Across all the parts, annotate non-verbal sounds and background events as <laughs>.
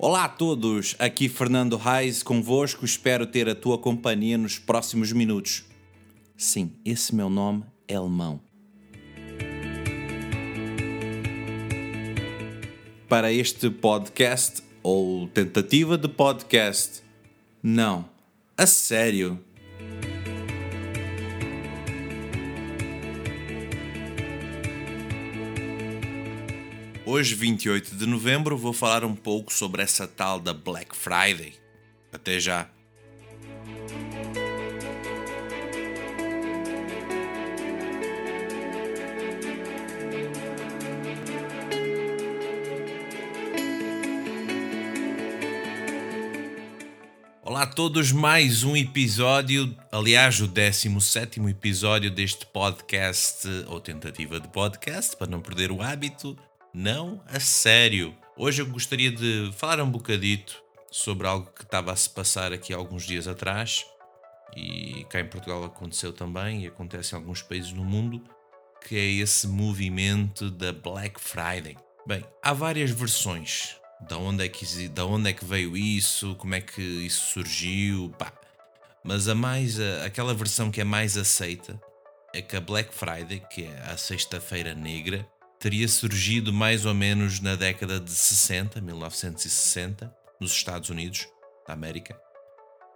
Olá a todos, aqui Fernando Reis convosco, espero ter a tua companhia nos próximos minutos. Sim, esse meu nome é alemão. Para este podcast, ou tentativa de podcast, não, a sério. Hoje, 28 de novembro, vou falar um pouco sobre essa tal da Black Friday. Até já! Olá a todos, mais um episódio, aliás, o 17 episódio deste podcast, ou tentativa de podcast, para não perder o hábito. Não, a sério. Hoje eu gostaria de falar um bocadito sobre algo que estava a se passar aqui alguns dias atrás e cá em Portugal aconteceu também e acontece em alguns países no mundo, que é esse movimento da Black Friday. Bem, há várias versões. Da onde é que, da onde é que veio isso? Como é que isso surgiu? Pá. Mas a mais a, aquela versão que é mais aceita é que a Black Friday, que é a sexta-feira negra, teria surgido mais ou menos na década de 60, 1960, nos Estados Unidos da América,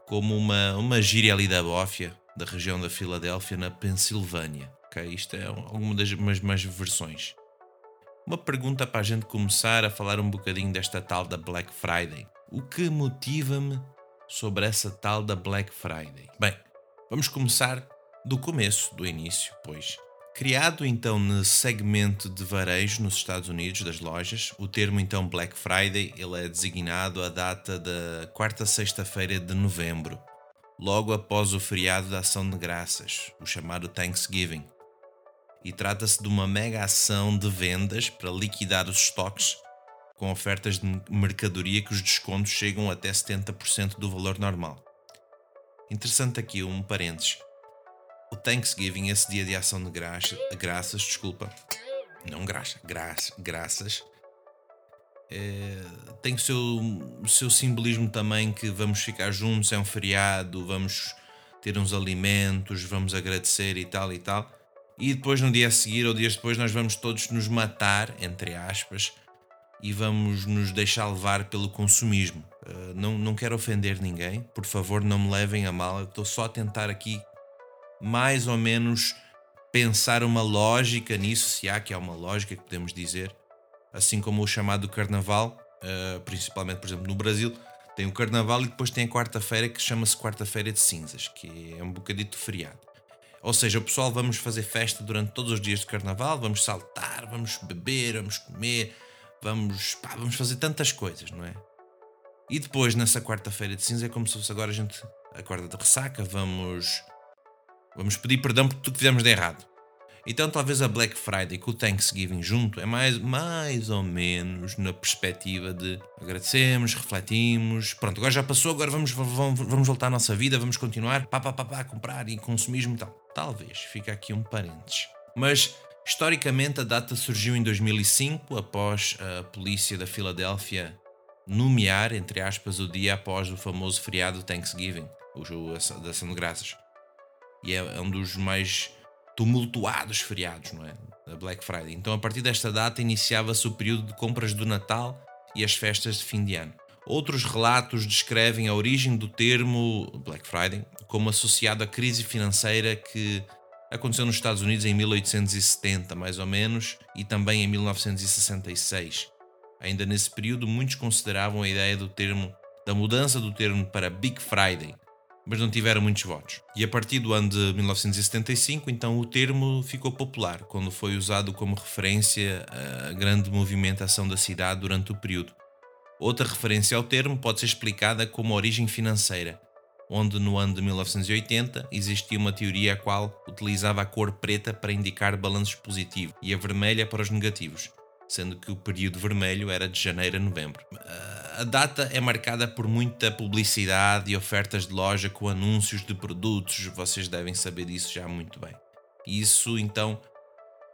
como uma, uma gíria ali da bófia, da região da Filadélfia, na Pensilvânia. Okay? Isto é alguma das mais, versões. Uma pergunta para a gente começar a falar um bocadinho desta tal da Black Friday. O que motiva-me sobre essa tal da Black Friday? Bem, vamos começar do começo, do início, pois Criado então no segmento de varejo nos Estados Unidos das lojas, o termo então Black Friday ele é designado a data da quarta sexta-feira de novembro, logo após o feriado da Ação de Graças, o chamado Thanksgiving. E trata-se de uma mega ação de vendas para liquidar os estoques com ofertas de mercadoria que os descontos chegam até 70% do valor normal. Interessante aqui um parênteses o Thanksgiving, esse dia de ação de graça, graças, desculpa, não graça, graça, graças, é, tem o seu, o seu simbolismo também que vamos ficar juntos, é um feriado, vamos ter uns alimentos, vamos agradecer e tal e tal. E depois no dia a seguir ou dias depois nós vamos todos nos matar, entre aspas, e vamos nos deixar levar pelo consumismo. Uh, não, não quero ofender ninguém, por favor não me levem a mal, estou só a tentar aqui mais ou menos pensar uma lógica nisso, se há que há uma lógica que podemos dizer, assim como o chamado Carnaval, uh, principalmente, por exemplo, no Brasil, tem o Carnaval e depois tem a quarta-feira que chama-se Quarta-feira de Cinzas, que é um bocadito feriado. Ou seja, o pessoal vamos fazer festa durante todos os dias de Carnaval, vamos saltar, vamos beber, vamos comer, vamos, pá, vamos fazer tantas coisas, não é? E depois, nessa quarta-feira de cinza, é como se fosse agora a gente acorda de ressaca, vamos Vamos pedir perdão por tudo que fizemos de errado. Então talvez a Black Friday com o Thanksgiving junto é mais, mais ou menos na perspectiva de agradecemos, refletimos, pronto, agora já passou, agora vamos, vamos, vamos voltar à nossa vida, vamos continuar, pá, pá, pá, pá, comprar e consumismo e tal. Talvez, fica aqui um parênteses. Mas historicamente a data surgiu em 2005 após a polícia da Filadélfia nomear, entre aspas, o dia após o famoso feriado Thanksgiving, o da Ação de Graças. E é, é um dos mais tumultuados feriados, não é? Da Black Friday. Então, a partir desta data, iniciava-se o período de compras do Natal e as festas de fim de ano. Outros relatos descrevem a origem do termo Black Friday como associado à crise financeira que aconteceu nos Estados Unidos em 1870, mais ou menos, e também em 1966. Ainda nesse período, muitos consideravam a ideia do termo da mudança do termo para Big Friday, mas não tiveram muitos votos. E a partir do ano de 1975, então o termo ficou popular, quando foi usado como referência à grande movimentação da cidade durante o período. Outra referência ao termo pode ser explicada como origem financeira, onde no ano de 1980 existia uma teoria a qual utilizava a cor preta para indicar balanços positivos e a vermelha para os negativos sendo que o período vermelho era de janeiro a novembro. A data é marcada por muita publicidade e ofertas de loja com anúncios de produtos, vocês devem saber disso já muito bem. Isso então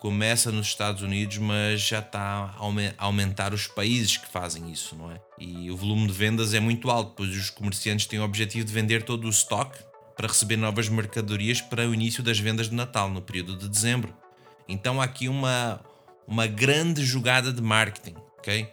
começa nos Estados Unidos, mas já está a aumentar os países que fazem isso, não é? E o volume de vendas é muito alto, pois os comerciantes têm o objetivo de vender todo o estoque para receber novas mercadorias para o início das vendas de Natal, no período de dezembro. Então há aqui uma, uma grande jogada de marketing, ok?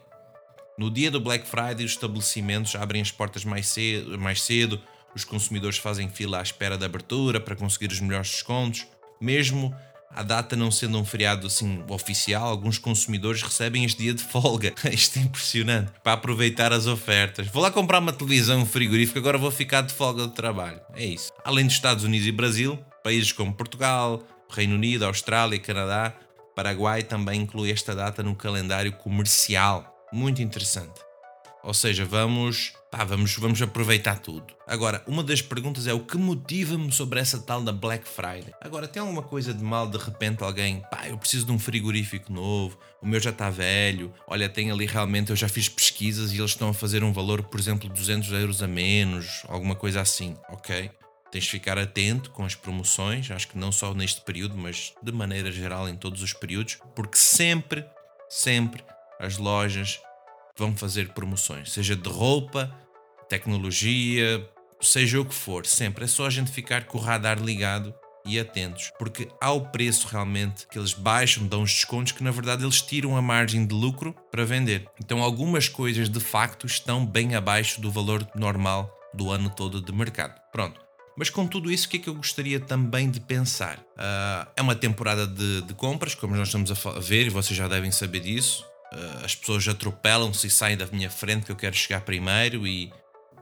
No dia do Black Friday, os estabelecimentos abrem as portas mais cedo, mais cedo os consumidores fazem fila à espera da abertura para conseguir os melhores descontos. Mesmo a data não sendo um feriado assim oficial, alguns consumidores recebem este dia de folga. <laughs> Isto é impressionante. Para aproveitar as ofertas. Vou lá comprar uma televisão, frigorífico, agora vou ficar de folga de trabalho. É isso. Além dos Estados Unidos e Brasil, países como Portugal, Reino Unido, Austrália, Canadá, Paraguai também inclui esta data no calendário comercial. Muito interessante. Ou seja, vamos, pá, vamos, vamos aproveitar tudo. Agora, uma das perguntas é o que motiva-me sobre essa tal da Black Friday? Agora, tem alguma coisa de mal de repente alguém, pá, eu preciso de um frigorífico novo, o meu já está velho, olha, tem ali realmente, eu já fiz pesquisas e eles estão a fazer um valor, por exemplo, 200 euros a menos, alguma coisa assim, ok? Tens de ficar atento com as promoções, acho que não só neste período, mas de maneira geral em todos os períodos, porque sempre, sempre as lojas vão fazer promoções, seja de roupa, tecnologia, seja o que for, sempre. É só a gente ficar com o radar ligado e atentos, porque há o preço realmente que eles baixam, dão os descontos que na verdade eles tiram a margem de lucro para vender. Então algumas coisas de facto estão bem abaixo do valor normal do ano todo de mercado. Pronto. Mas com tudo isso, o que é que eu gostaria também de pensar? Uh, é uma temporada de, de compras, como nós estamos a ver, e vocês já devem saber disso. Uh, as pessoas atropelam-se e saem da minha frente que eu quero chegar primeiro e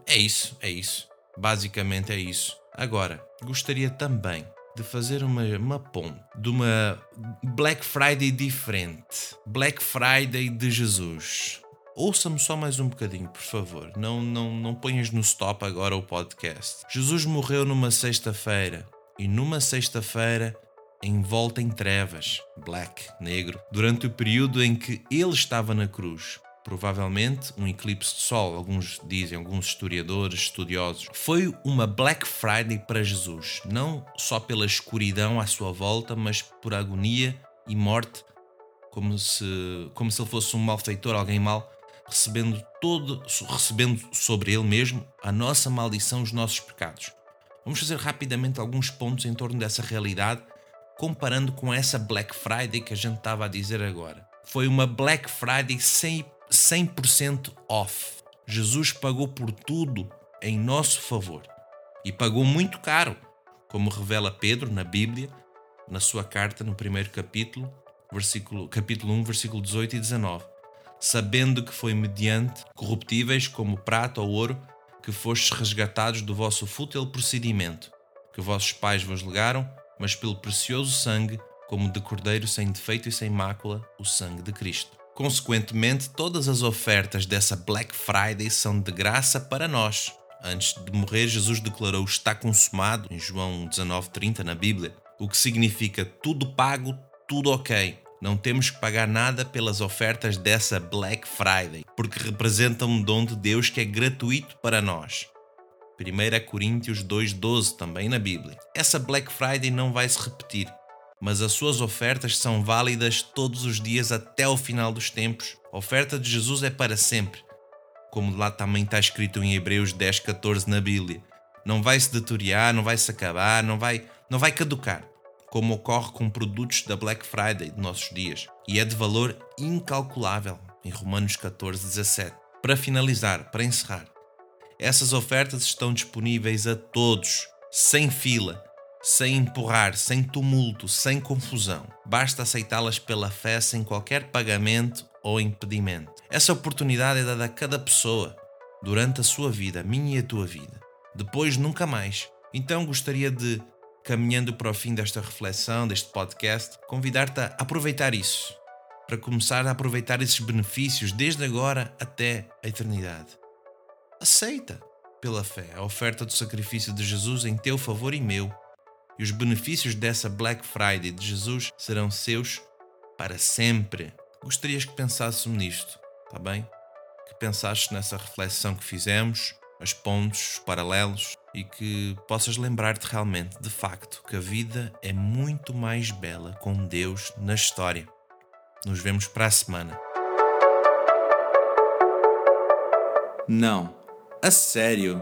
é isso, é isso. Basicamente é isso. Agora, gostaria também de fazer uma, uma ponte de uma Black Friday diferente. Black Friday de Jesus. Ouça-me só mais um bocadinho, por favor. Não, não, não ponhas no stop agora o podcast. Jesus morreu numa sexta-feira. E numa sexta-feira envolta em trevas, black, negro, durante o período em que ele estava na cruz. Provavelmente um eclipse de sol, alguns dizem, alguns historiadores, estudiosos. Foi uma Black Friday para Jesus, não só pela escuridão à sua volta, mas por agonia e morte, como se, como se ele fosse um malfeitor, alguém mal, recebendo todo, recebendo sobre ele mesmo a nossa maldição, os nossos pecados. Vamos fazer rapidamente alguns pontos em torno dessa realidade comparando com essa Black Friday que a gente estava a dizer agora. Foi uma Black Friday 100%, 100 off. Jesus pagou por tudo em nosso favor e pagou muito caro, como revela Pedro na Bíblia, na sua carta no primeiro capítulo, versículo, capítulo 1, versículo 18 e 19. Sabendo que foi mediante corruptíveis como prata ou ouro que fostes resgatados do vosso fútil procedimento, que vossos pais vos legaram mas pelo precioso sangue, como de cordeiro sem defeito e sem mácula, o sangue de Cristo. Consequentemente, todas as ofertas dessa Black Friday são de graça para nós. Antes de morrer, Jesus declarou: Está consumado, em João 19,30 na Bíblia, o que significa tudo pago, tudo ok. Não temos que pagar nada pelas ofertas dessa Black Friday, porque representam um dom de Deus que é gratuito para nós. 1 Coríntios 2,12 também na Bíblia. Essa Black Friday não vai se repetir, mas as suas ofertas são válidas todos os dias até o final dos tempos. A oferta de Jesus é para sempre, como lá também está escrito em Hebreus 10,14 na Bíblia. Não vai se deteriorar, não vai se acabar, não vai, não vai caducar, como ocorre com produtos da Black Friday de nossos dias, e é de valor incalculável em Romanos 14,17. Para finalizar, para encerrar, essas ofertas estão disponíveis a todos, sem fila, sem empurrar, sem tumulto, sem confusão. Basta aceitá-las pela fé sem qualquer pagamento ou impedimento. Essa oportunidade é dada a cada pessoa durante a sua vida, a minha e a tua vida. Depois, nunca mais. Então, gostaria de, caminhando para o fim desta reflexão, deste podcast, convidar-te a aproveitar isso, para começar a aproveitar esses benefícios desde agora até a eternidade aceita pela fé a oferta do sacrifício de Jesus em teu favor e meu, e os benefícios dessa Black Friday de Jesus serão seus para sempre. Gostarias que pensássemos nisto, tá bem? Que pensasses nessa reflexão que fizemos. As pontes, os paralelos e que possas lembrar-te realmente, de facto, que a vida é muito mais bela com Deus na história. Nos vemos para a semana. Não, a sério.